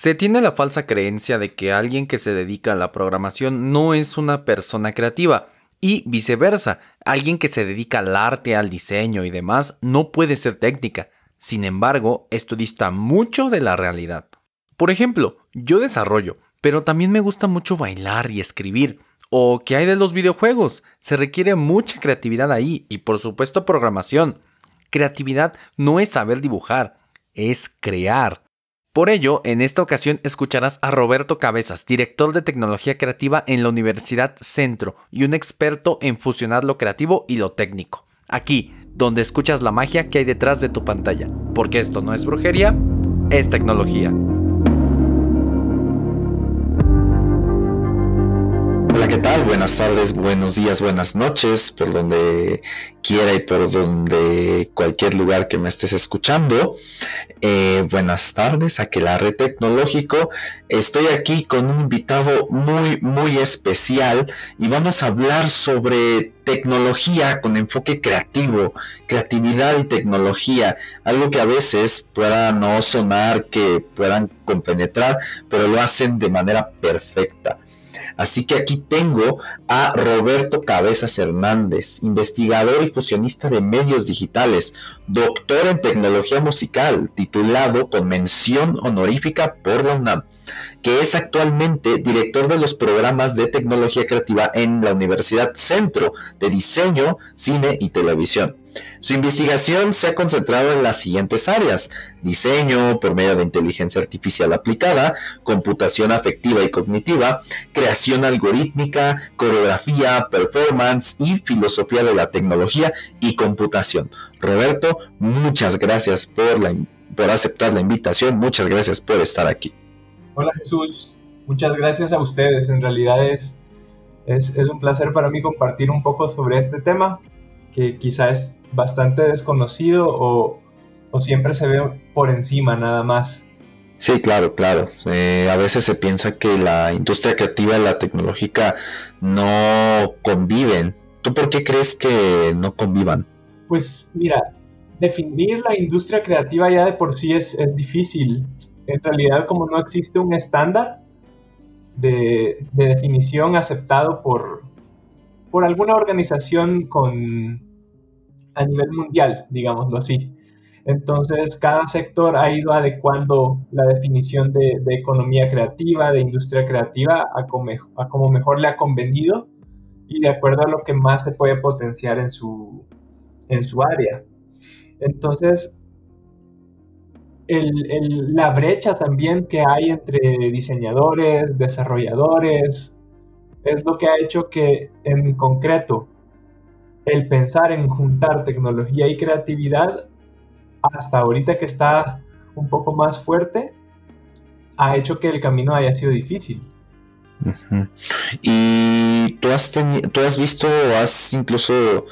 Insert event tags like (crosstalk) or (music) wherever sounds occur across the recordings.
Se tiene la falsa creencia de que alguien que se dedica a la programación no es una persona creativa, y viceversa, alguien que se dedica al arte, al diseño y demás no puede ser técnica. Sin embargo, esto dista mucho de la realidad. Por ejemplo, yo desarrollo, pero también me gusta mucho bailar y escribir. ¿O qué hay de los videojuegos? Se requiere mucha creatividad ahí y por supuesto programación. Creatividad no es saber dibujar, es crear. Por ello, en esta ocasión escucharás a Roberto Cabezas, director de tecnología creativa en la Universidad Centro y un experto en fusionar lo creativo y lo técnico. Aquí, donde escuchas la magia que hay detrás de tu pantalla, porque esto no es brujería, es tecnología. Buenas tardes, buenos días, buenas noches, por donde quiera y por donde cualquier lugar que me estés escuchando. Eh, buenas tardes, Aquelarre Tecnológico. Estoy aquí con un invitado muy, muy especial y vamos a hablar sobre tecnología con enfoque creativo, creatividad y tecnología, algo que a veces pueda no sonar que puedan compenetrar, pero lo hacen de manera perfecta. Así que aquí tengo a Roberto Cabezas Hernández, investigador y fusionista de medios digitales, doctor en tecnología musical, titulado con mención honorífica por la UNAM, que es actualmente director de los programas de tecnología creativa en la Universidad Centro de Diseño, Cine y Televisión. Su investigación se ha concentrado en las siguientes áreas, diseño por medio de inteligencia artificial aplicada, computación afectiva y cognitiva, creación algorítmica, coreografía, performance y filosofía de la tecnología y computación. Roberto, muchas gracias por, la, por aceptar la invitación, muchas gracias por estar aquí. Hola Jesús, muchas gracias a ustedes, en realidad es, es, es un placer para mí compartir un poco sobre este tema que quizá es bastante desconocido o, siempre se ve por encima nada más. Sí, claro, claro. Eh, a veces se piensa que la industria creativa y la tecnológica no conviven. ¿Tú por qué crees que no convivan? Pues mira, definir la industria creativa ya de por sí es, es difícil. En realidad, como no existe un estándar de, de definición aceptado por, por alguna organización con, a nivel mundial, digámoslo así. Entonces, cada sector ha ido adecuando la definición de, economía creativa, de industria creativa, a como, mejor le ha convenido y de acuerdo a lo que más se puede potenciar en su, en su área. Entonces, la brecha también que hay entre diseñadores, desarrolladores, es lo que ha hecho que en concreto el pensar en juntar tecnología y creatividad, hasta ahorita que está un poco más fuerte, ha hecho que el camino haya sido difícil. ¿Y tú has, tú has visto o has incluso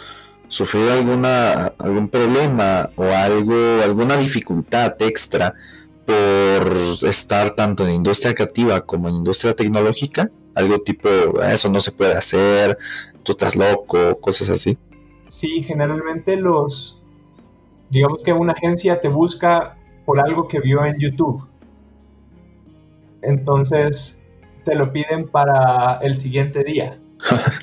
sufrido alguna, algún problema o algo, alguna dificultad extra por estar tanto en industria creativa como en industria tecnológica? Algo tipo, eso no se puede hacer, tú estás loco, cosas así. Sí, generalmente los, digamos que una agencia te busca por algo que vio en YouTube. Entonces te lo piden para el siguiente día. (laughs)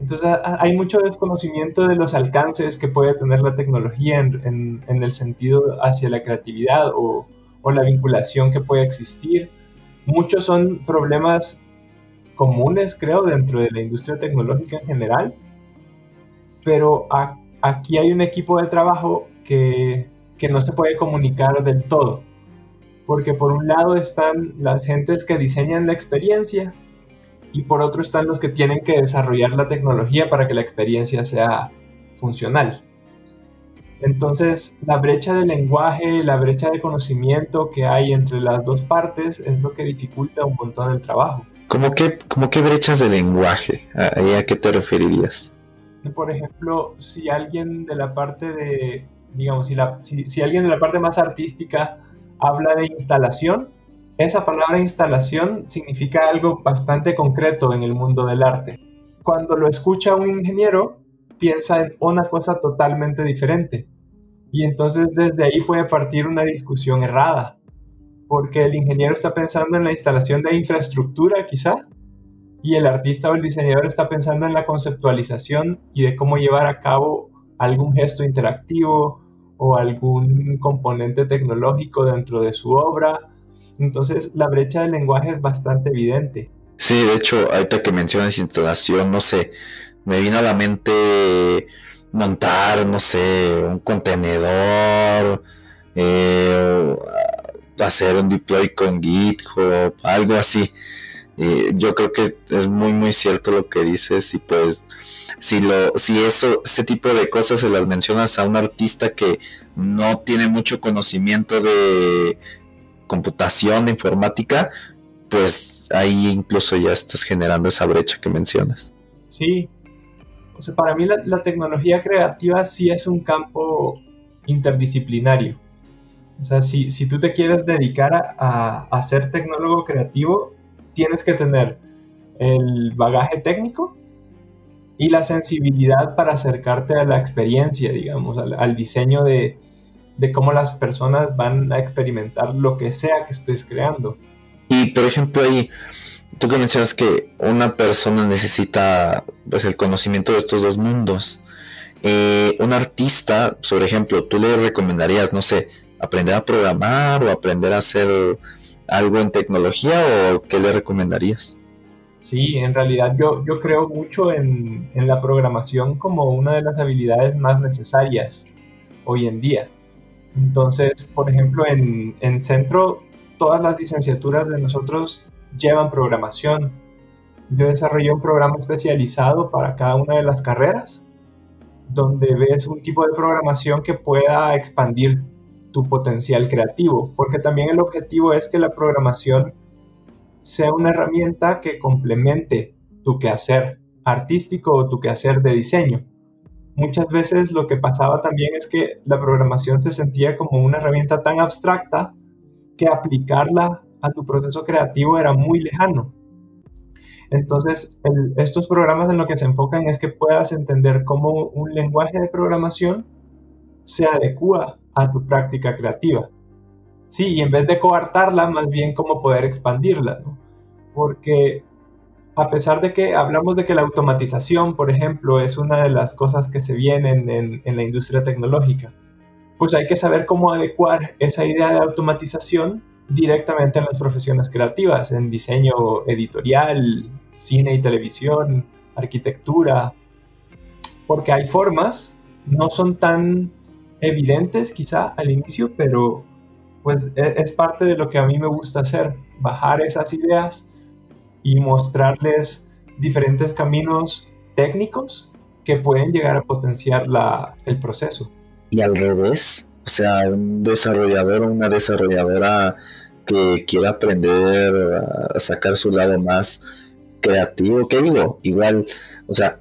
Entonces hay mucho desconocimiento de los alcances que puede tener la tecnología en, el sentido hacia la creatividad o, o, la vinculación que puede existir. Muchos son problemas comunes, creo, dentro de la industria tecnológica en general, pero aquí hay un equipo de trabajo que, que no se puede comunicar del todo, porque por un lado están las gentes que diseñan la experiencia y por otro están los que tienen que desarrollar la tecnología para que la experiencia sea funcional. Entonces, la brecha de lenguaje, la brecha de conocimiento que hay entre las dos partes es lo que dificulta un montón el trabajo. ¿Cómo qué, qué brechas de lenguaje? ¿A, ¿A qué te referirías? Por ejemplo, si alguien de la parte de, digamos, si, la, si, alguien de la parte más artística habla de instalación, esa palabra instalación significa algo bastante concreto en el mundo del arte. Cuando lo escucha un ingeniero, piensa en una cosa totalmente diferente. Y entonces desde ahí puede partir una discusión errada porque el ingeniero está pensando en la instalación de infraestructura quizá, y el artista o el diseñador está pensando en la conceptualización y de cómo llevar a cabo algún gesto interactivo o algún componente tecnológico dentro de su obra. Entonces la brecha del lenguaje es bastante evidente. Sí, de hecho, ahorita que mencionas instalación, no sé, me vino a la mente montar, no sé, un contenedor, eh, hacer un deploy con GitHub, algo así. yo creo que es muy muy cierto lo que dices y pues si lo si eso ese tipo de cosas se las mencionas a un artista que no tiene mucho conocimiento de computación informática pues ahí incluso ya estás generando esa brecha que mencionas sí o sea, para mí la, tecnología creativa sí es un campo interdisciplinario. O sea, si, si tú te quieres dedicar a, ser tecnólogo creativo, tienes que tener el bagaje técnico y la sensibilidad para acercarte a la experiencia, digamos, al, diseño de, de, cómo las personas van a experimentar lo que sea que estés creando. Y por ejemplo, ahí tú que mencionas que una persona necesita pues el conocimiento de estos dos mundos. Eh, un artista, por ejemplo, tú le recomendarías, no sé, aprender a programar o aprender a hacer algo en tecnología o qué le recomendarías? Sí, en realidad yo, yo creo mucho en, en, la programación como una de las habilidades más necesarias hoy en día. Entonces, por ejemplo, en, en Centro, todas las licenciaturas de nosotros llevan programación. Yo desarrollé un programa especializado para cada una de las carreras, donde ves un tipo de programación que pueda expandir tu potencial creativo, porque también el objetivo es que la programación sea una herramienta que complemente tu quehacer artístico o tu quehacer de diseño. Muchas veces lo que pasaba también es que la programación se sentía como una herramienta tan abstracta que aplicarla a tu proceso creativo era muy lejano. Entonces, estos programas en lo que se enfocan es que puedas entender cómo un lenguaje de programación se adecua a tu práctica creativa. Sí, y en vez de coartarla, más bien cómo poder expandirla. Porque a pesar de que hablamos de que la automatización, por ejemplo, es una de las cosas que se vienen en, la industria tecnológica, pues hay que saber cómo adecuar esa idea de automatización directamente en las profesiones creativas, en diseño editorial, cine y televisión, arquitectura, porque hay formas, no son tan evidentes quizá al inicio, pero pues e, es parte de lo que a mí me gusta hacer, bajar esas ideas y mostrarles diferentes caminos técnicos que pueden llegar a potenciar la, el proceso. Y al revés, o sea, un desarrollador o una desarrolladora que quiera aprender a sacar su lado más creativo, ¿qué digo? Igual, o sea,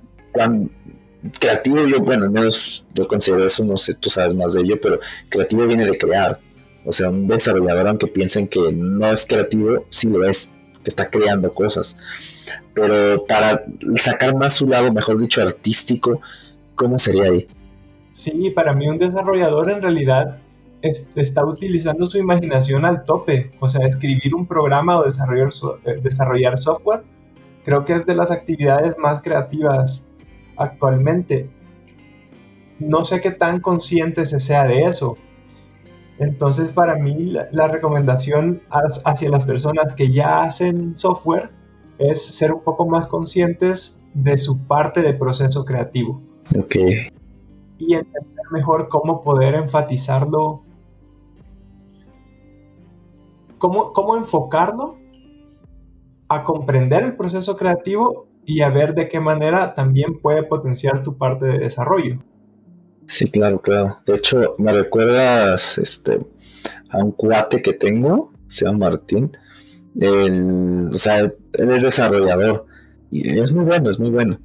creativo yo, bueno, menos yo considero eso, no sé, tú sabes más de ello, pero creativo viene de crear. O sea, un desarrollador, aunque piensen que no es creativo, sí lo es, está creando cosas. Pero para sacar más su lado, mejor dicho, artístico, ¿cómo sería ahí? Sí, para mí un desarrollador en realidad está utilizando su imaginación al tope. O sea, escribir un programa o desarrollar, eh, desarrollar software, creo que es de las actividades más creativas actualmente. No sé qué tan consciente se sea de eso. Entonces, para mí, la, recomendación hacia las personas que ya hacen software es ser un poco más conscientes de su parte de proceso creativo. Ok. Y entender mejor cómo poder enfatizarlo cómo, enfocarlo a comprender el proceso creativo y a ver de qué manera también puede potenciar tu parte de desarrollo. Sí, claro, claro. De hecho, me recuerdas este, a un cuate que tengo, se llama Martín. o sea, él es desarrollador y es muy bueno, es muy bueno.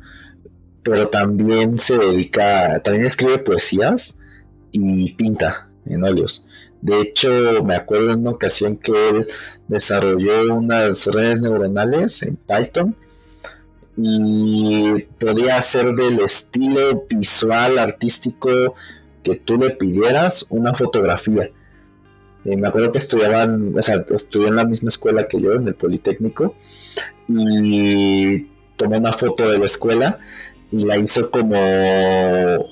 Pero también se dedica, también escribe poesías y pinta en óleos. De hecho, me acuerdo en una ocasión que él desarrolló unas redes neuronales en Python y podía hacer del estilo visual artístico que tú le pidieras una fotografía. Me acuerdo que estudiaban, o sea, estudié en la misma escuela que yo, en el Politécnico, y tomó una foto de la escuela y la hizo como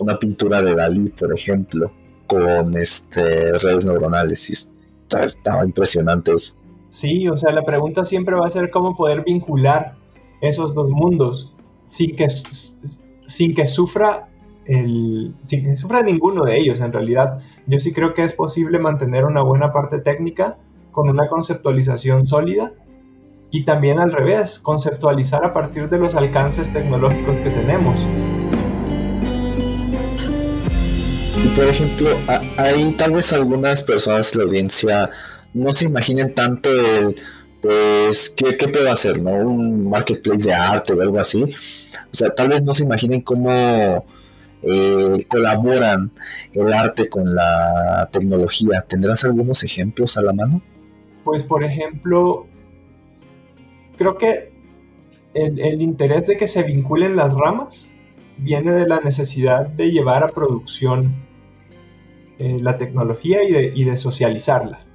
una pintura de Dalí, por ejemplo, con este redes neuronales. Estaba impresionante eso. Sí, o sea, la pregunta siempre va a ser cómo poder vincular esos dos mundos sin que, sin que sufra el, sin que sufra ninguno de ellos en realidad. Yo sí creo que es posible mantener una buena parte técnica con una conceptualización sólida y también al revés, conceptualizar a partir de los alcances tecnológicos que tenemos. Por ejemplo, hay tal vez algunas personas de la audiencia no se imaginen tanto el, pues, ¿qué, puedo hacer? ¿No? Un marketplace de arte o algo así. O sea, tal vez no se imaginen cómo eh, colaboran el arte con la tecnología. ¿Tendrás algunos ejemplos a la mano? Pues, por ejemplo, creo que el, interés de que se vinculen las ramas viene de la necesidad de llevar a producción eh, la tecnología y de socializarla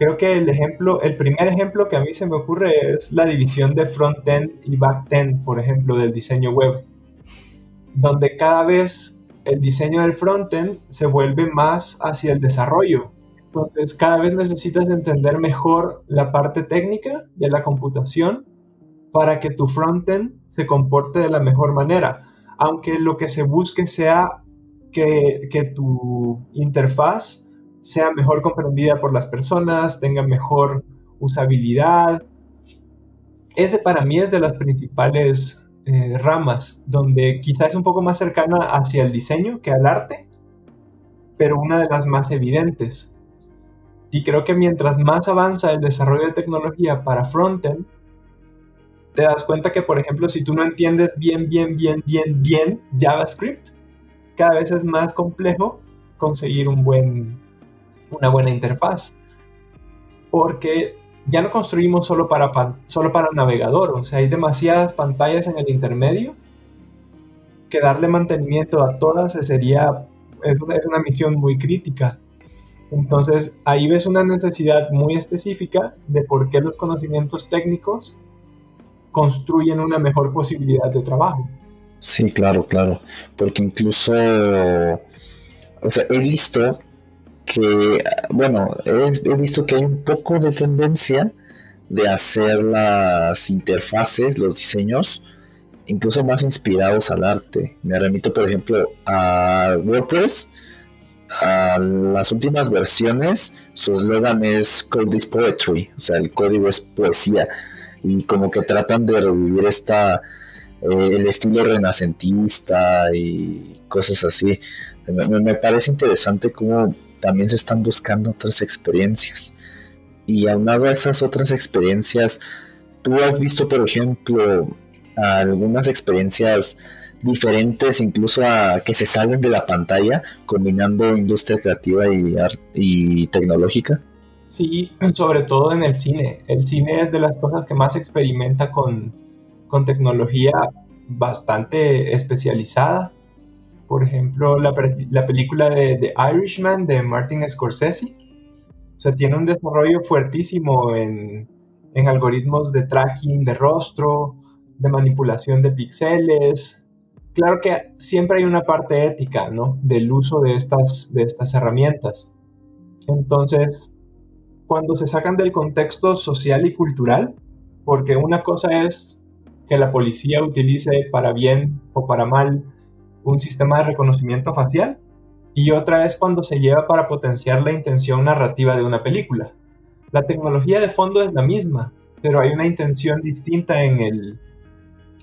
creo que el ejemplo, el primer ejemplo que a mí se me ocurre es la división de front-end y back-end, por ejemplo, del diseño web, donde cada vez el diseño del front-end se vuelve más hacia el desarrollo. Entonces, cada vez necesitas entender mejor la parte técnica de la computación para que tu front-end se comporte de la mejor manera, aunque lo que se busque sea que, que tu interfaz sea mejor comprendida por las personas, tenga mejor usabilidad. Ese para mí es de las principales eh, ramas, donde quizás es un poco más cercana hacia el diseño que al arte, pero una de las más evidentes. Y creo que mientras más avanza el desarrollo de tecnología para frontend, te das cuenta que, por ejemplo, si tú no entiendes bien, bien, bien, bien, bien JavaScript, cada vez es más complejo conseguir un buen una buena interfaz. Porque ya no construimos solo para, solo para navegador, o sea, hay demasiadas pantallas en el intermedio que darle mantenimiento a todas sería, es una, es una misión muy crítica. Entonces ahí ves una necesidad muy específica de por qué los conocimientos técnicos construyen una mejor posibilidad de trabajo. Sí, claro, claro. Porque incluso, o sea, he visto que, bueno, he, visto que hay un poco de tendencia de hacer las interfaces, los diseños, incluso más inspirados al arte. Me remito, por ejemplo, a WordPress. A las últimas versiones, su eslogan es Code is Poetry, o sea, el código es poesía. Y como que tratan de revivir esta, eh, el estilo renacentista y cosas así. Me, me parece interesante cómo también se están buscando otras experiencias. Y aunado a esas otras experiencias, tú has visto, por ejemplo, algunas experiencias diferentes, incluso a que se salen de la pantalla, combinando industria creativa y, y tecnológica. Sí, sobre todo en el cine. El cine es de las cosas que más experimenta con, con tecnología bastante especializada por ejemplo, la, película de The Irishman de Martin Scorsese. O sea, tiene un desarrollo fuertísimo en, algoritmos de tracking de rostro, de manipulación de píxeles. Claro que siempre hay una parte ética, ¿no? Del uso de estas, de estas herramientas. Entonces, cuando se sacan del contexto social y cultural, porque una cosa es que la policía utilice para bien o para mal un sistema de reconocimiento facial y otra es cuando se lleva para potenciar la intención narrativa de una película. La tecnología de fondo es la misma, pero hay una intención distinta en el,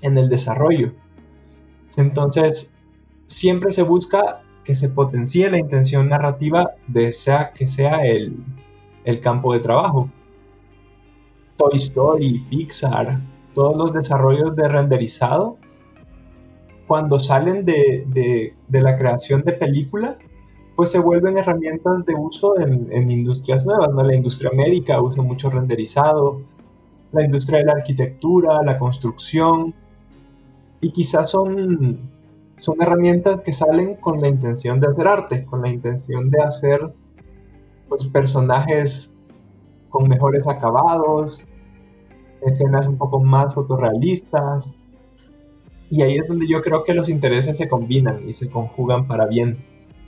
en el desarrollo. Entonces, siempre se busca que se potencie la intención narrativa de sea que sea el, el campo de trabajo. Toy Story, Pixar, todos los desarrollos de renderizado cuando salen de, la creación de película, pues se vuelven herramientas de uso en, industrias nuevas, ¿no? La industria médica usa mucho renderizado, la industria de la arquitectura, la construcción, y quizás son, son herramientas que salen con la intención de hacer arte, con la intención de hacer pues, personajes con mejores acabados, escenas un poco más fotorrealistas. Y ahí es donde yo creo que los intereses se combinan y se conjugan para bien.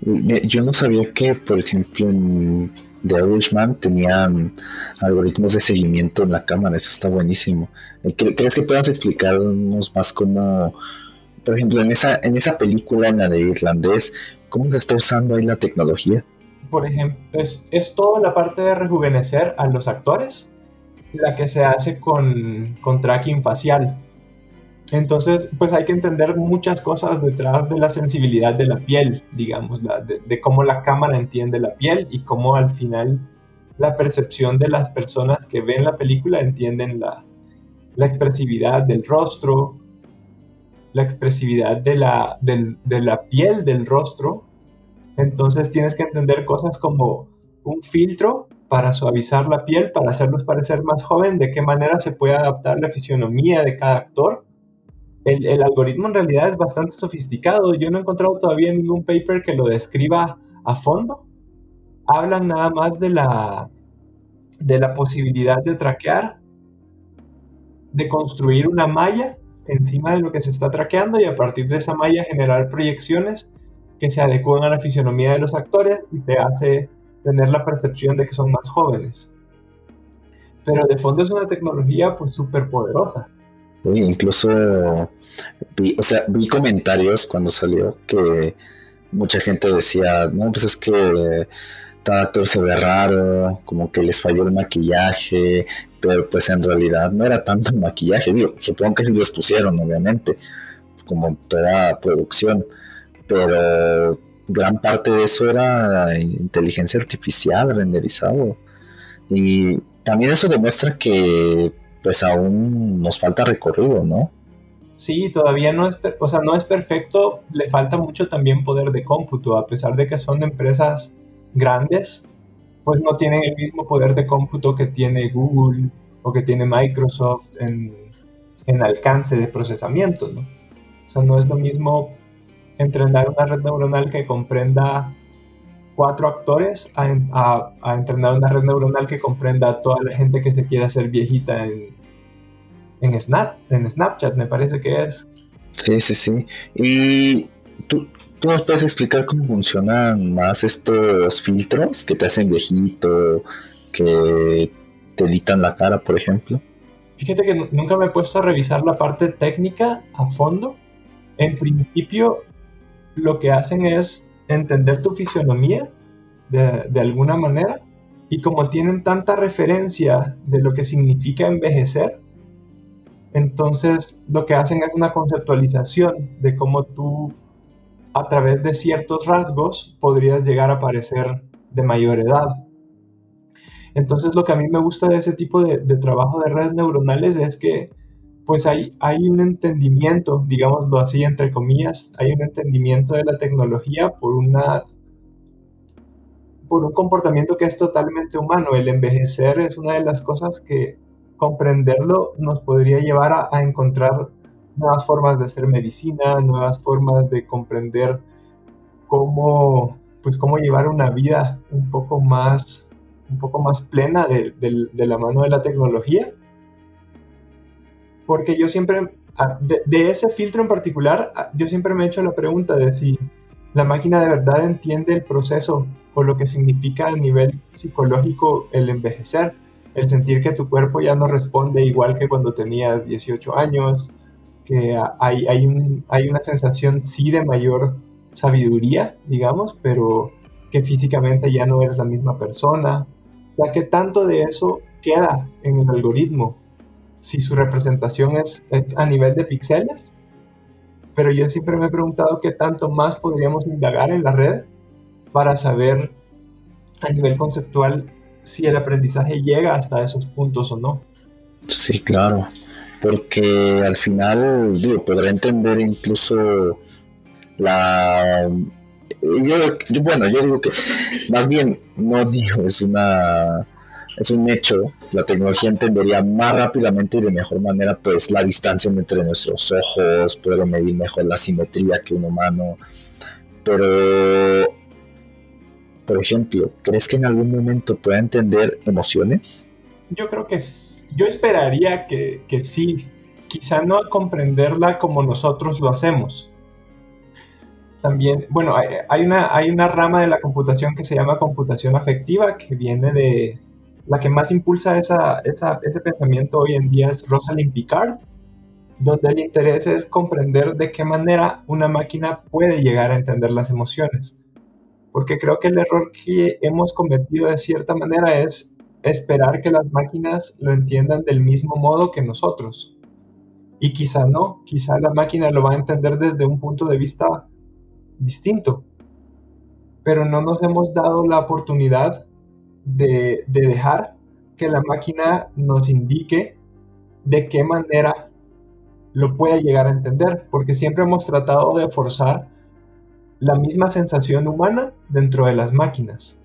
Yo no sabía que, por ejemplo, en The Irishman tenían algoritmos de seguimiento en la cámara, eso está buenísimo. Eh, ¿Crees que puedas explicarnos más cómo, por ejemplo, en esa, en esa película, en la de Irlandés, cómo se está usando ahí la tecnología? Por ejemplo, es, es toda la parte de rejuvenecer a los actores, la que se hace con, con tracking facial. Entonces, pues hay que entender muchas cosas detrás de la sensibilidad de la piel, digamos, de, cómo la cámara entiende la piel y cómo al final la percepción de las personas que ven la película entienden la, expresividad del rostro, la expresividad de la, de la piel del rostro. Entonces tienes que entender cosas como un filtro para suavizar la piel, para hacerlos parecer más joven, de qué manera se puede adaptar la fisionomía de cada actor el, algoritmo en realidad es bastante sofisticado. Yo no he encontrado todavía ningún paper que lo describa a fondo. Hablan nada más de la, de la posibilidad de traquear, de construir una malla encima de lo que se está traqueando y a partir de esa malla generar proyecciones que se adecúan a la fisionomía de los actores y te hace tener la percepción de que son más jóvenes. Pero de fondo es una tecnología pues súper poderosa incluso vi, o sea, vi comentarios cuando salió que mucha gente decía, no, pues es que cada actor se ve raro, como que les falló el maquillaje, pero pues en realidad no era tanto maquillaje, digo, supongo que sí los pusieron, obviamente, como toda producción, pero gran parte de eso era inteligencia artificial renderizado. Y también eso demuestra que pues aún nos falta recorrido, ¿no? Sí, todavía no es, o sea, no es perfecto, le falta mucho también poder de cómputo, a pesar de que son empresas grandes, pues no tienen el mismo poder de cómputo que tiene Google o que tiene Microsoft en, alcance de procesamiento, ¿no? O sea, no es lo mismo entrenar una red neuronal que comprenda cuatro actores a, entrenar una red neuronal que comprenda a toda la gente que se quiere hacer viejita en, en, Snap, en Snapchat, me parece que es. Sí, sí, sí. Y tú, tú nos puedes explicar cómo funcionan más estos filtros que te hacen viejito, que te editan la cara, por ejemplo. Fíjate que nunca me he puesto a revisar la parte técnica a fondo. En principio, lo que hacen es entender tu fisionomía de, alguna manera y como tienen tanta referencia de lo que significa envejecer, entonces, lo que hacen es una conceptualización de cómo tú, a través de ciertos rasgos, podrías llegar a parecer de mayor edad. Entonces, lo que a mí me gusta de ese tipo de, trabajo de redes neuronales es que, pues, hay, hay un entendimiento, digámoslo así, entre comillas, hay un entendimiento de la tecnología por una por un comportamiento que es totalmente humano. El envejecer es una de las cosas que comprenderlo nos podría llevar a, encontrar nuevas formas de hacer medicina, nuevas formas de comprender cómo, pues, cómo llevar una vida un poco más, un poco más plena de, la mano de la tecnología. Porque yo siempre, ah, de, ese filtro en particular, ah, yo siempre me he hecho la pregunta de si la máquina de verdad entiende el proceso o lo que significa a nivel psicológico el envejecer el sentir que tu cuerpo ya no responde igual que cuando tenías 18 años, que hay, hay, hay una sensación sí de mayor sabiduría, digamos, pero que físicamente ya no eres la misma persona. ya que tanto de eso queda en el algoritmo? Si su representación es, es a nivel de píxeles, pero yo siempre me he preguntado qué tanto más podríamos indagar en la red para saber a nivel conceptual si el aprendizaje llega hasta esos puntos o no. Sí, claro, porque al final, digo, podrá entender incluso la... bueno, yo digo que más bien, no digo, es una... Es un hecho, la tecnología entendería más rápidamente y de mejor manera pues la distancia entre nuestros ojos, puedo medir mejor la simetría que un humano, pero Por ejemplo, ¿crees que en algún momento pueda entender emociones? Yo creo que yo esperaría que, que sí, quizá no a comprenderla como nosotros lo hacemos. También, bueno, hay, una, hay una rama de la computación que se llama computación afectiva, que viene de, la que más impulsa ese pensamiento hoy en día es Rosalind Picard, donde el interés es comprender de qué manera una máquina puede llegar a entender las emociones. Porque creo que el error que hemos cometido de cierta manera es esperar que las máquinas lo entiendan del mismo modo que nosotros. Y quizá no, quizá la máquina lo va a entender desde un punto de vista distinto. Pero no nos hemos dado la oportunidad de, dejar que la máquina nos indique de qué manera lo puede llegar a entender, porque siempre hemos tratado de forzar la misma sensación humana dentro de las máquinas.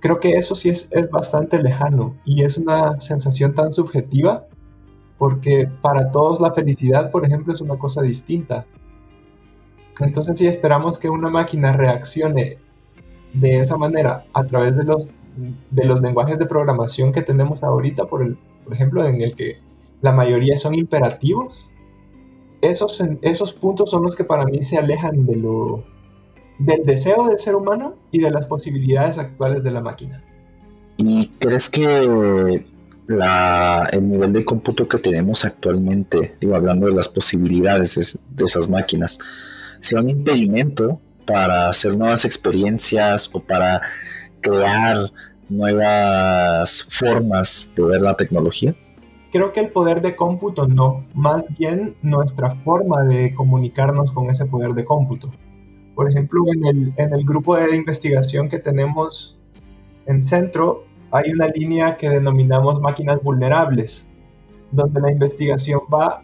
Creo que eso sí es, es, bastante lejano y es una sensación tan subjetiva porque para todos la felicidad, por ejemplo, es una cosa distinta. Entonces si esperamos que una máquina reaccione de esa manera a través de los, de los lenguajes de programación que tenemos ahorita, por, el, por ejemplo, en el que la mayoría son imperativos, esos, esos puntos son los que para mí se alejan de lo, del deseo del ser humano y de las posibilidades actuales de la máquina. ¿Y crees que la, el nivel de cómputo que tenemos actualmente, digo, hablando de las posibilidades de esas máquinas, sea un impedimento para hacer nuevas experiencias o para crear nuevas formas de ver la tecnología? Creo que el poder de cómputo no, más bien nuestra forma de comunicarnos con ese poder de cómputo. Por ejemplo, en el, en el grupo de investigación que tenemos en centro, hay una línea que denominamos máquinas vulnerables, donde la investigación va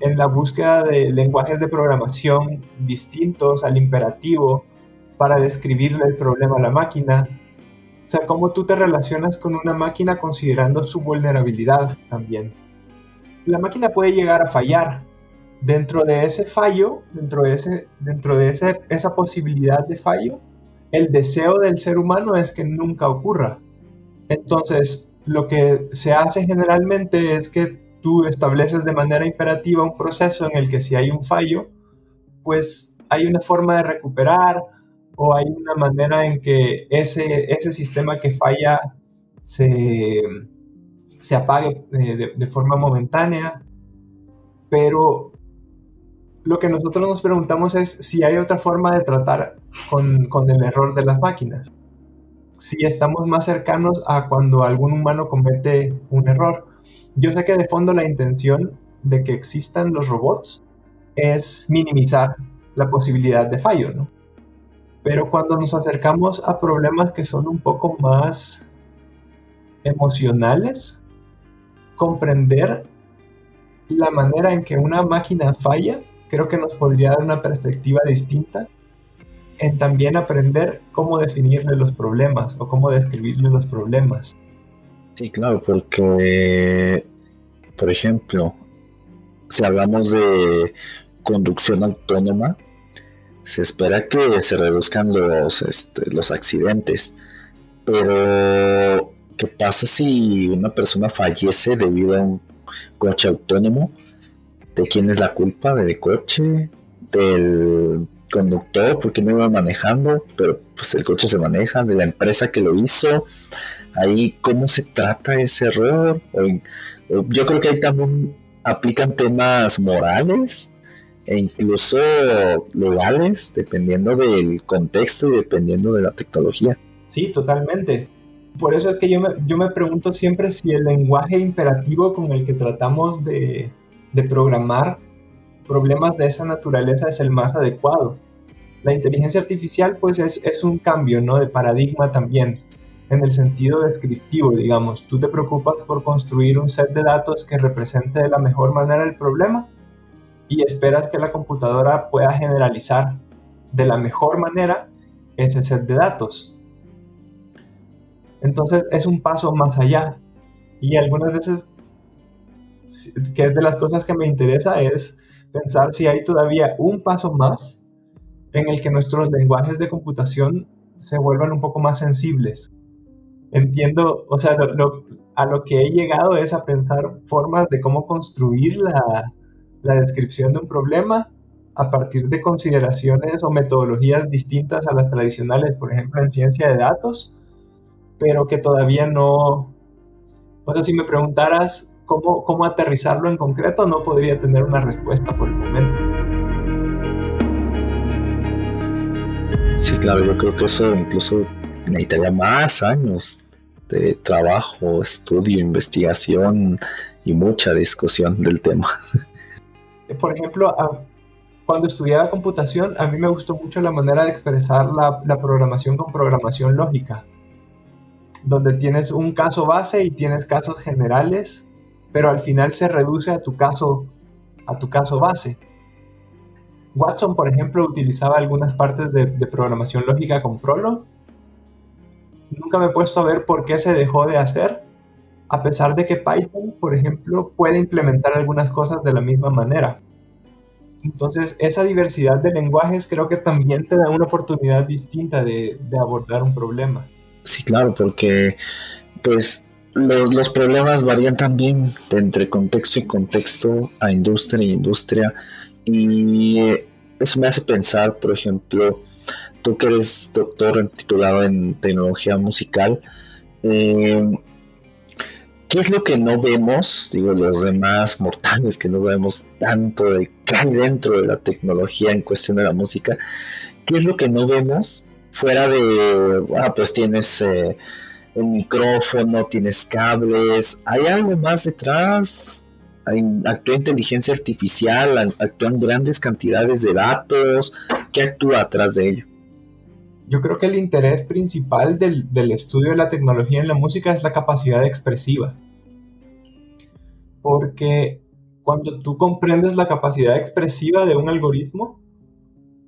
en la búsqueda de lenguajes de programación distintos al imperativo para describirle el problema a la máquina. O sea, cómo tú te relacionas con una máquina considerando su vulnerabilidad también. La máquina puede llegar a fallar. Dentro de ese fallo, dentro de, ese, dentro de ese, esa posibilidad de fallo, el deseo del ser humano es que nunca ocurra. Entonces, lo que se hace generalmente es que tú estableces de manera imperativa un proceso en el que si hay un fallo, pues hay una forma de recuperar o hay una manera en que ese, ese sistema que falla se, se apague eh, de, forma momentánea. Pero lo que nosotros nos preguntamos es si hay otra forma de tratar con, con el error de las máquinas. Si estamos más cercanos a cuando algún humano comete un error yo sé que de fondo la intención de que existan los robots es minimizar la posibilidad de fallo, ¿no? Pero cuando nos acercamos a problemas que son un poco más emocionales, comprender la manera en que una máquina falla, creo que nos podría dar una perspectiva distinta en también aprender cómo definirle los problemas o cómo describirle los problemas. Sí, claro, porque, por ejemplo, si hablamos de conducción autónoma, se espera que se reduzcan los, este, los accidentes. Pero, ¿qué pasa si una persona fallece debido a un coche autónomo? ¿De quién es la culpa? ¿Del coche? ¿Del conductor? Porque no iba manejando? Pero pues el coche se maneja, de la empresa que lo hizo ahí cómo se trata ese error. yo creo que ahí también aplican temas morales e incluso legales, dependiendo del contexto y dependiendo de la tecnología. Sí, totalmente. Por eso es que yo me, yo me pregunto siempre si el lenguaje imperativo con el que tratamos de, de programar problemas de esa naturaleza es el más adecuado. La inteligencia artificial pues es, es un cambio ¿no? de paradigma también en el sentido descriptivo, digamos. Tú te preocupas por construir un set de datos que represente de la mejor manera el problema y esperas que la computadora pueda generalizar de la mejor manera ese set de datos. Entonces es un paso más allá. Y algunas veces, que es de las cosas que me interesa, es pensar si hay todavía un paso más en el que nuestros lenguajes de computación se vuelvan un poco más sensibles. Entiendo, o sea, a lo que he llegado es a pensar formas de cómo construir la, la descripción de un problema a partir de consideraciones o metodologías distintas a las tradicionales, por ejemplo, en ciencia de datos, pero que todavía no... O sea, si me preguntaras cómo, cómo aterrizarlo en concreto, no podría tener una respuesta por el momento. Sí, claro, yo creo que eso incluso necesitaría más años de trabajo, estudio, investigación y mucha discusión del tema. Por ejemplo, cuando estudiaba computación, a mí me gustó mucho la manera de expresar la, programación con programación lógica, donde tienes un caso base y tienes casos generales, pero al final se reduce a tu caso, a tu caso base. Watson, por ejemplo, utilizaba algunas partes de, programación lógica con Prolog. Nunca me he puesto a ver por qué se dejó de hacer, a pesar de que Python, por ejemplo, puede implementar algunas cosas de la misma manera. Entonces, esa diversidad de lenguajes creo que también te da una oportunidad distinta de, abordar un problema. Sí, claro, porque pues los, los, problemas varían también entre contexto y contexto, a industria y industria. Y eso me hace pensar, por ejemplo, tú que eres doctor titulado en tecnología musical, eh, ¿qué es lo que no vemos, digo, los demás mortales que no vemos tanto de qué hay dentro de la tecnología en cuestión de la música? ¿Qué es lo que no vemos fuera de, ah, pues tienes... Eh, un micrófono, tienes cables, ¿hay algo más detrás? actúa inteligencia artificial, actúan grandes cantidades de datos, ¿qué actúa atrás de ello? Yo creo que el interés principal del, estudio de la tecnología en la música es la capacidad expresiva. Porque cuando tú comprendes la capacidad expresiva de un algoritmo,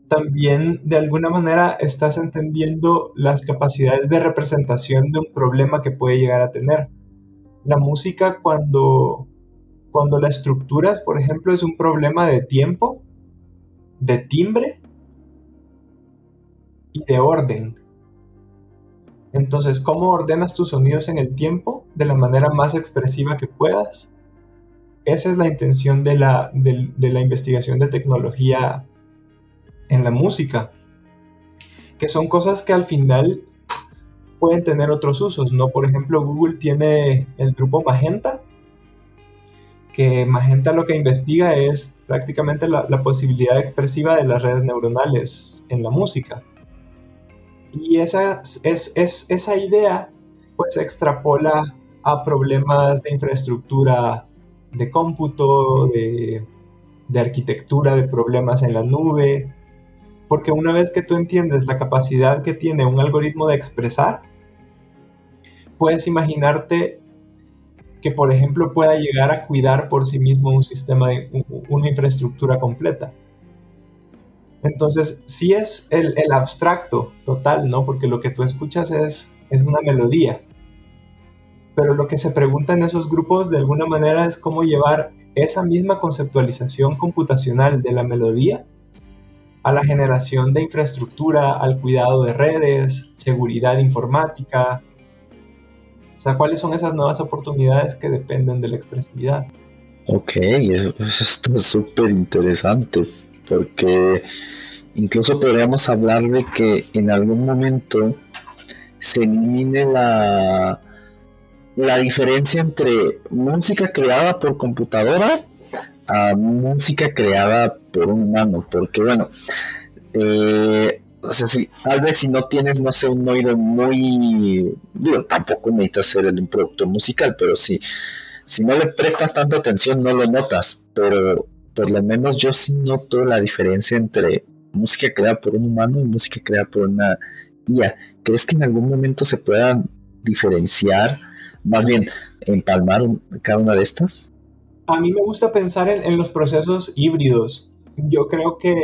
también de alguna manera estás entendiendo las capacidades de representación de un problema que puede llegar a tener. La música cuando cuando la estructuras, por ejemplo, es un problema de tiempo, de timbre y de orden. Entonces, ¿cómo ordenas tus sonidos en el tiempo de la manera más expresiva que puedas? Esa es la intención de la, la investigación de tecnología en la música, que son cosas que al final pueden tener otros usos, ¿no? Por ejemplo, Google tiene el grupo Magenta, que Magenta lo que investiga es prácticamente la, posibilidad expresiva de las redes neuronales en la música. Y esa, es, esa idea pues extrapola a problemas de infraestructura de cómputo, de, arquitectura, de problemas en la nube, porque una vez que tú entiendes la capacidad que tiene un algoritmo de expresar, puedes imaginarte que, por ejemplo, pueda llegar a cuidar por sí mismo un sistema, una infraestructura completa. Entonces, sí es el, abstracto total, ¿no? Porque lo que tú escuchas es, es una melodía. Pero lo que se pregunta en esos grupos de alguna manera es cómo llevar esa misma conceptualización computacional de la melodía a la generación de infraestructura, al cuidado de redes, seguridad informática, o sea, ¿cuáles son esas nuevas oportunidades que dependen de la expresividad? Ok, eso, es súper interesante, porque incluso podríamos hablar de que en algún momento se elimine la, la diferencia entre música creada por computadora a música creada por un humano, porque bueno, eh, o sea, si, tal vez si no tienes, no sé, un oído muy, digo, tampoco necesitas ser un productor musical, pero si, si no le prestas tanta atención, no lo notas, pero por lo menos yo sí noto la diferencia entre música creada por un humano y música creada por una IA. ¿Crees que en algún momento se puedan diferenciar, más bien empalmar cada una de estas? A mí me gusta pensar en, los procesos híbridos. Yo creo que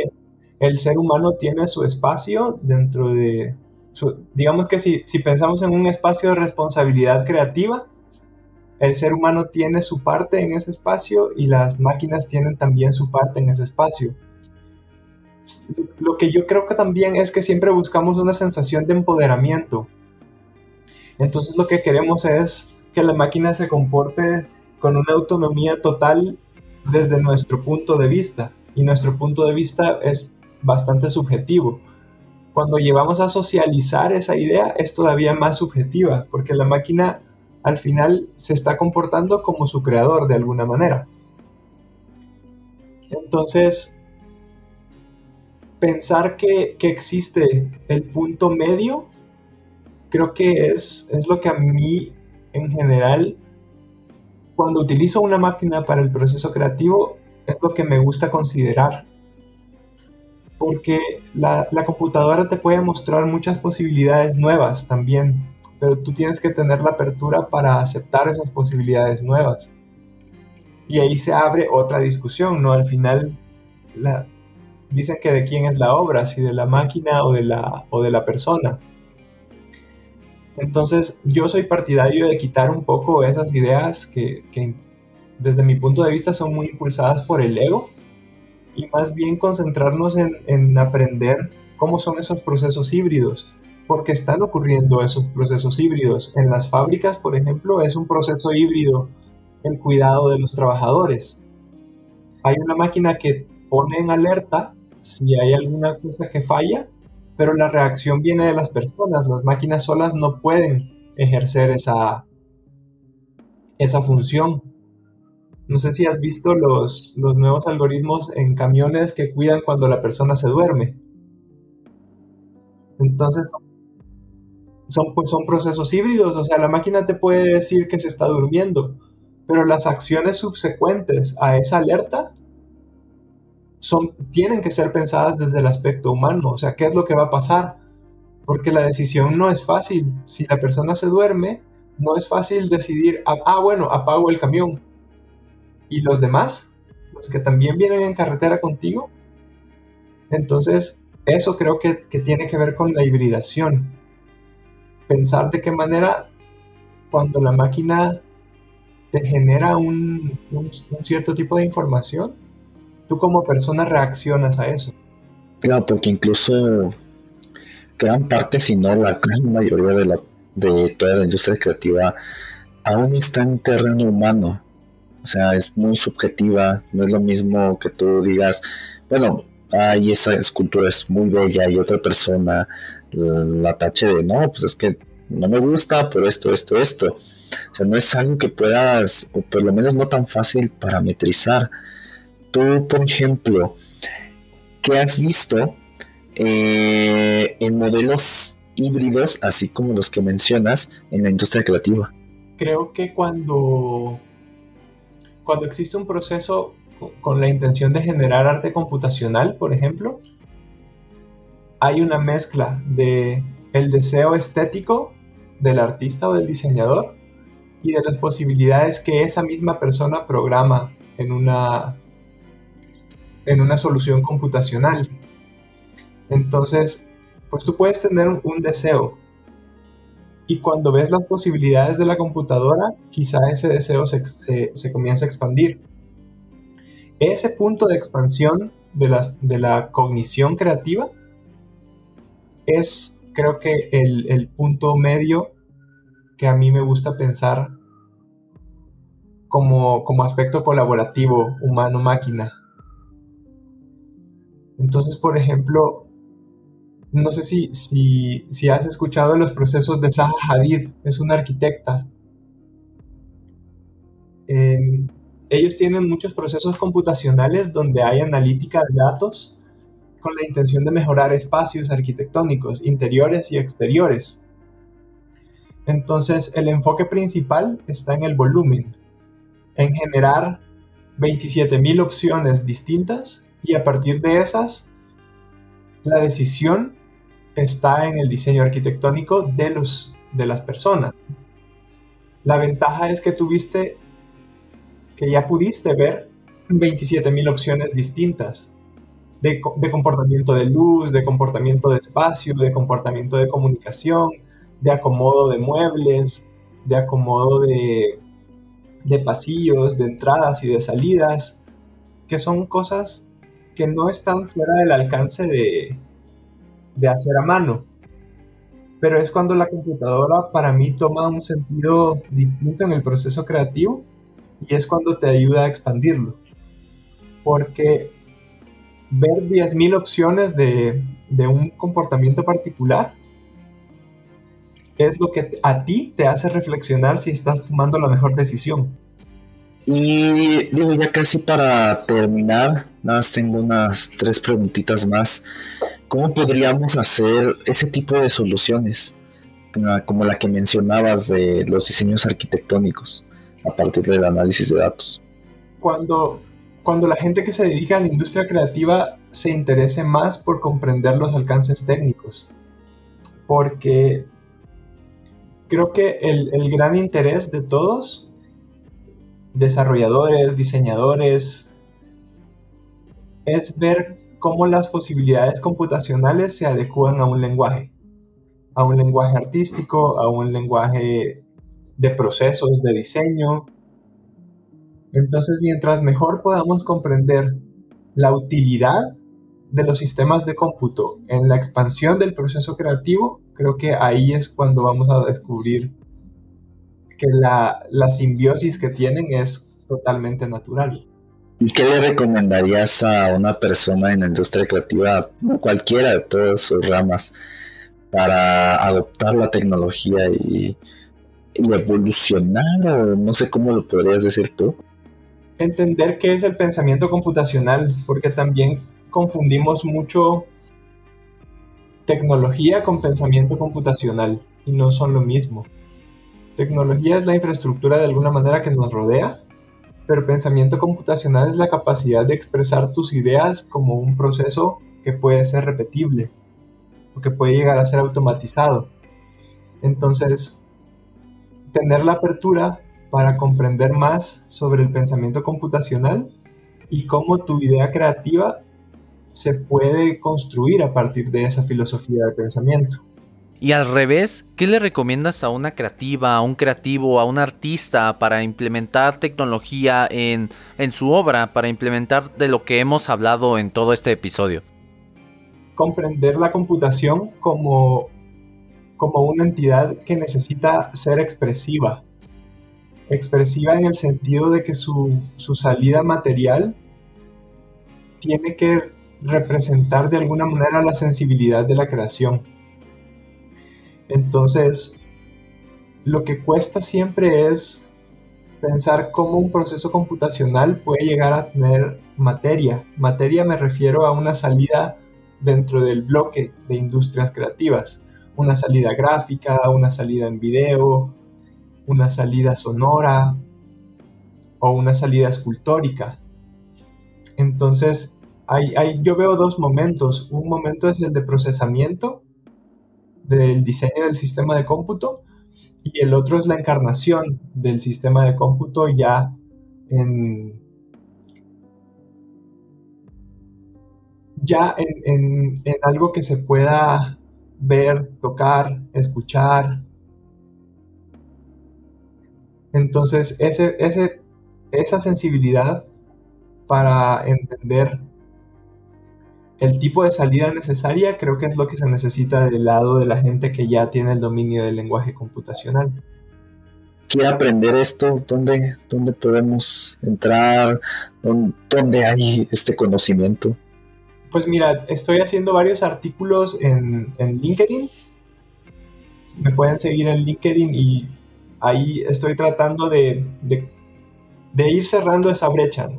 el ser humano tiene su espacio dentro de, digamos que si pensamos en un espacio de responsabilidad creativa, el ser humano tiene su parte en ese espacio y las máquinas tienen también su parte en ese espacio. lo que yo creo que también es que siempre buscamos una sensación de empoderamiento. Entonces lo que queremos es que la máquina se comporte con una autonomía total desde nuestro punto de vista. Y nuestro punto de vista es bastante subjetivo. Cuando llevamos a socializar esa idea es todavía más subjetiva, porque la máquina al final se está comportando como su creador de alguna manera. Entonces, pensar que, existe el punto medio, creo que es, es lo que a mí en general, cuando utilizo una máquina para el proceso creativo, es lo que me gusta considerar. Porque la, la computadora te puede mostrar muchas posibilidades nuevas también, pero tú tienes que tener la apertura para aceptar esas posibilidades nuevas. Y ahí se abre otra discusión, ¿no? Al final la, dicen que de quién es la obra, si de la máquina o de la, o de la persona. Entonces yo soy partidario de quitar un poco esas ideas que, desde mi punto de vista son muy impulsadas por el ego y más bien concentrarnos en, en aprender cómo son esos procesos híbridos, porque están ocurriendo esos procesos híbridos. En las fábricas, por ejemplo, es un proceso híbrido el cuidado de los trabajadores. Hay una máquina que pone en alerta si hay alguna cosa que falla, pero la reacción viene de las personas. Las máquinas solas no pueden ejercer esa, esa función. No sé si has visto los, los nuevos algoritmos en camiones que cuidan cuando la persona se duerme. Entonces, son, pues, son procesos híbridos, o sea, la máquina te puede decir que se está durmiendo, pero las acciones subsecuentes a esa alerta son, tienen que ser pensadas desde el aspecto humano, o sea, ¿qué es lo que va a pasar? Porque la decisión no es fácil. Si la persona se duerme, no es fácil decidir, ah, ah bueno, apago el camión. ¿Y los demás? Los que también vienen en carretera contigo. Entonces, eso creo que, tiene que ver con la hibridación. Pensar de qué manera cuando la máquina te genera un cierto tipo de información, tú como persona reaccionas a eso. Claro, porque incluso gran parte, si no la gran mayoría de, la, de toda la industria creativa, aún está en terreno humano. O sea, es muy subjetiva, no es lo mismo que tú digas, bueno, ay, esa escultura es muy bella y otra persona la tache de, no, pues es que no me gusta, pero esto, esto, esto. O sea, no es algo que puedas, o por lo menos no tan fácil parametrizar. Tú, por ejemplo, ¿qué has visto eh, en modelos híbridos, así como los que mencionas en la industria creativa? Creo que cuando, cuando existe un proceso con la intención de generar arte computacional, por ejemplo, hay una mezcla de el deseo estético del artista o del diseñador y de las posibilidades que esa misma persona programa en una en una solución computacional. Entonces, pues tú puedes tener un deseo y cuando ves las posibilidades de la computadora, quizá ese deseo se, se, comienza a expandir. Ese punto de expansión de la, de la cognición creativa es, creo que, el, el punto medio que a mí me gusta pensar como, como aspecto colaborativo humano-máquina. Entonces, por ejemplo, no sé si, si, has escuchado los procesos de Zaha Hadid, es una arquitecta. Ellos tienen muchos procesos computacionales donde hay analítica de datos con la intención de mejorar espacios arquitectónicos, interiores y exteriores. Entonces, el enfoque principal está en el volumen, en generar 27.000 opciones distintas y a partir de esas, la decisión está en el diseño arquitectónico de, los, de las personas. La ventaja es que tuviste, que ya pudiste ver 27.000 opciones distintas de, de, comportamiento de luz, de comportamiento de espacio, de comportamiento de comunicación, de acomodo de muebles, de acomodo de, de pasillos, de entradas y de salidas, que son cosas que no están fuera del alcance de, de hacer a mano. Pero es cuando la computadora para mí toma un sentido distinto en el proceso creativo y es cuando te ayuda a expandirlo. Porque ver 10.000 opciones de, de un comportamiento particular es lo que a ti te hace reflexionar si estás tomando la mejor decisión. Y digo, ya casi para terminar, nada más tengo unas tres preguntitas más. ¿Cómo podríamos hacer ese tipo de soluciones? Como la que mencionabas de los diseños arquitectónicos a partir del análisis de datos. Cuando, cuando la gente que se dedica a la industria creativa se interese más por comprender los alcances técnicos. Porque creo que el, el gran interés de todos, desarrolladores, diseñadores, es ver cómo las posibilidades computacionales se adecuan a un lenguaje, a un lenguaje artístico, a un lenguaje de procesos de diseño. Entonces, mientras mejor podamos comprender la utilidad de los sistemas de cómputo en la expansión del proceso creativo, creo que ahí es cuando vamos a descubrir que la, simbiosis que tienen es totalmente natural. ¿Y qué le recomendarías a una persona en la industria creativa, cualquiera de todas sus ramas, para adoptar la tecnología y evolucionar? O no sé cómo lo podrías decir tú. Entender qué es el pensamiento computacional, porque también confundimos mucho tecnología con pensamiento computacional y no son lo mismo. Tecnología es la infraestructura de alguna manera que nos rodea, pero pensamiento computacional es la capacidad de expresar tus ideas como un proceso que puede ser repetible o que puede llegar a ser automatizado. Entonces, tener la apertura para comprender más sobre el pensamiento computacional y cómo tu idea creativa se puede construir a partir de esa filosofía de pensamiento. Y al revés, ¿qué le recomiendas a una creativa, a un creativo, a un artista para implementar tecnología en, en, su obra, para implementar de lo que hemos hablado en todo este episodio? Comprender la computación como, como una entidad que necesita ser expresiva. Expresiva en el sentido de que su, su salida material tiene que representar de alguna manera la sensibilidad de la creación. Entonces, lo que cuesta siempre es pensar cómo un proceso computacional puede llegar a tener materia. Materia me refiero a una salida dentro del bloque de industrias creativas. Una salida gráfica, una salida en video, una salida sonora o una salida escultórica. Entonces, yo veo dos momentos. Un momento es el de procesamiento del diseño del sistema de cómputo y el otro es la encarnación del sistema de cómputo ya en ya en, algo que se pueda ver, tocar, escuchar. Entonces, ese, ese, esa sensibilidad para entender el tipo de salida necesaria creo que es lo que se necesita del lado de la gente que ya tiene el dominio del lenguaje computacional. Quiere aprender esto, ¿dónde, dónde podemos entrar? ¿Dónde hay este conocimiento? Pues mira, estoy haciendo varios artículos en, LinkedIn. Me pueden seguir en LinkedIn y ahí estoy tratando de, de ir cerrando esa brecha,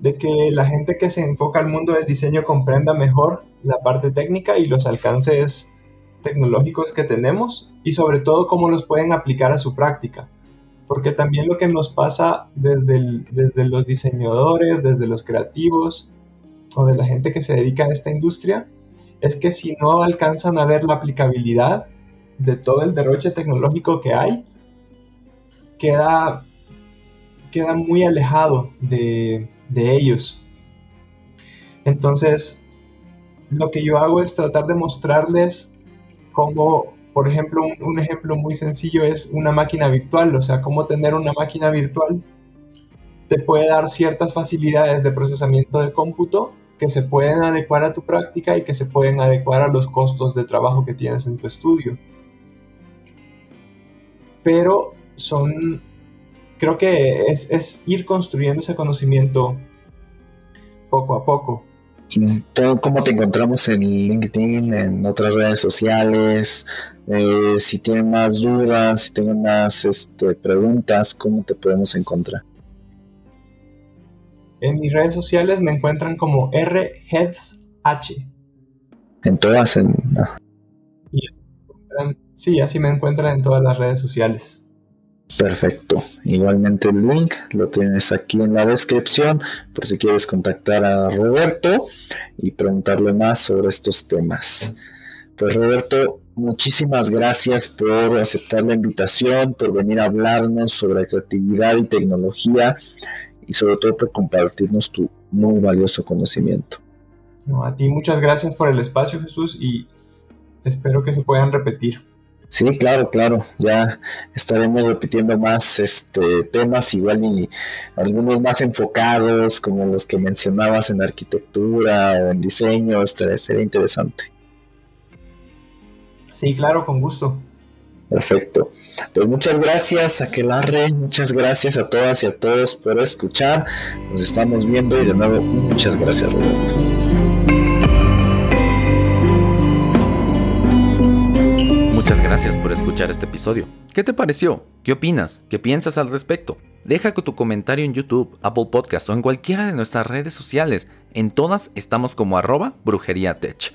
de que la gente que se enfoca al mundo del diseño comprenda mejor la parte técnica y los alcances tecnológicos que tenemos y sobre todo cómo los pueden aplicar a su práctica. Porque también lo que nos pasa desde, desde los diseñadores, desde los creativos o de la gente que se dedica a esta industria, es que si no alcanzan a ver la aplicabilidad de todo el derroche tecnológico que hay, queda, queda muy alejado de, de ellos. Entonces, lo que yo hago es tratar de mostrarles cómo, por ejemplo, un, ejemplo muy sencillo es una máquina virtual, o sea, cómo tener una máquina virtual te puede dar ciertas facilidades de procesamiento de cómputo que se pueden adecuar a tu práctica y que se pueden adecuar a los costos de trabajo que tienes en tu estudio. Pero son, creo que es, es ir construyendo ese conocimiento poco a poco. ¿Cómo te encontramos en LinkedIn, en otras redes sociales? Eh, si tienen más dudas, si tienen más este, preguntas, ¿cómo te podemos encontrar? En mis redes sociales me encuentran como RHeadsH. En todas, en... sí, así me encuentran en todas las redes sociales. Perfecto. Igualmente el link lo tienes aquí en la descripción por si quieres contactar a Roberto y preguntarle más sobre estos temas. Pues Roberto, muchísimas gracias por aceptar la invitación, por venir a hablarnos sobre creatividad y tecnología y sobre todo por compartirnos tu muy valioso conocimiento. a ti muchas gracias por el espacio Jesús y espero que se puedan repetir. Sí, claro, claro. Ya estaremos repitiendo más este temas, igual y algunos más enfocados, como los que mencionabas en arquitectura o en diseño, este, sería interesante. Sí, claro, con gusto. Perfecto. Pues muchas gracias, Aquelarre, muchas gracias a todas y a todos por escuchar. Nos estamos viendo y de nuevo muchas gracias, Roberto. gracias por escuchar este episodio. ¿Qué te pareció? ¿Qué opinas? ¿Qué piensas al respecto? Deja tu comentario en YouTube, Apple Podcast o en cualquiera de nuestras redes sociales. En todas estamos como arroba brujeriatech.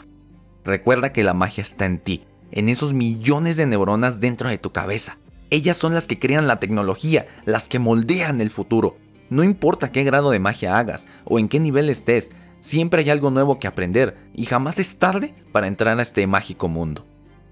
Recuerda que la magia está en ti, en esos millones de neuronas dentro de tu cabeza. Ellas son las que crean la tecnología, las que moldean el futuro. No importa qué grado de magia hagas o en qué nivel estés, siempre hay algo nuevo que aprender y jamás es tarde para entrar a este mágico mundo.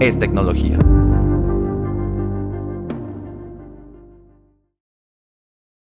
es tecnología.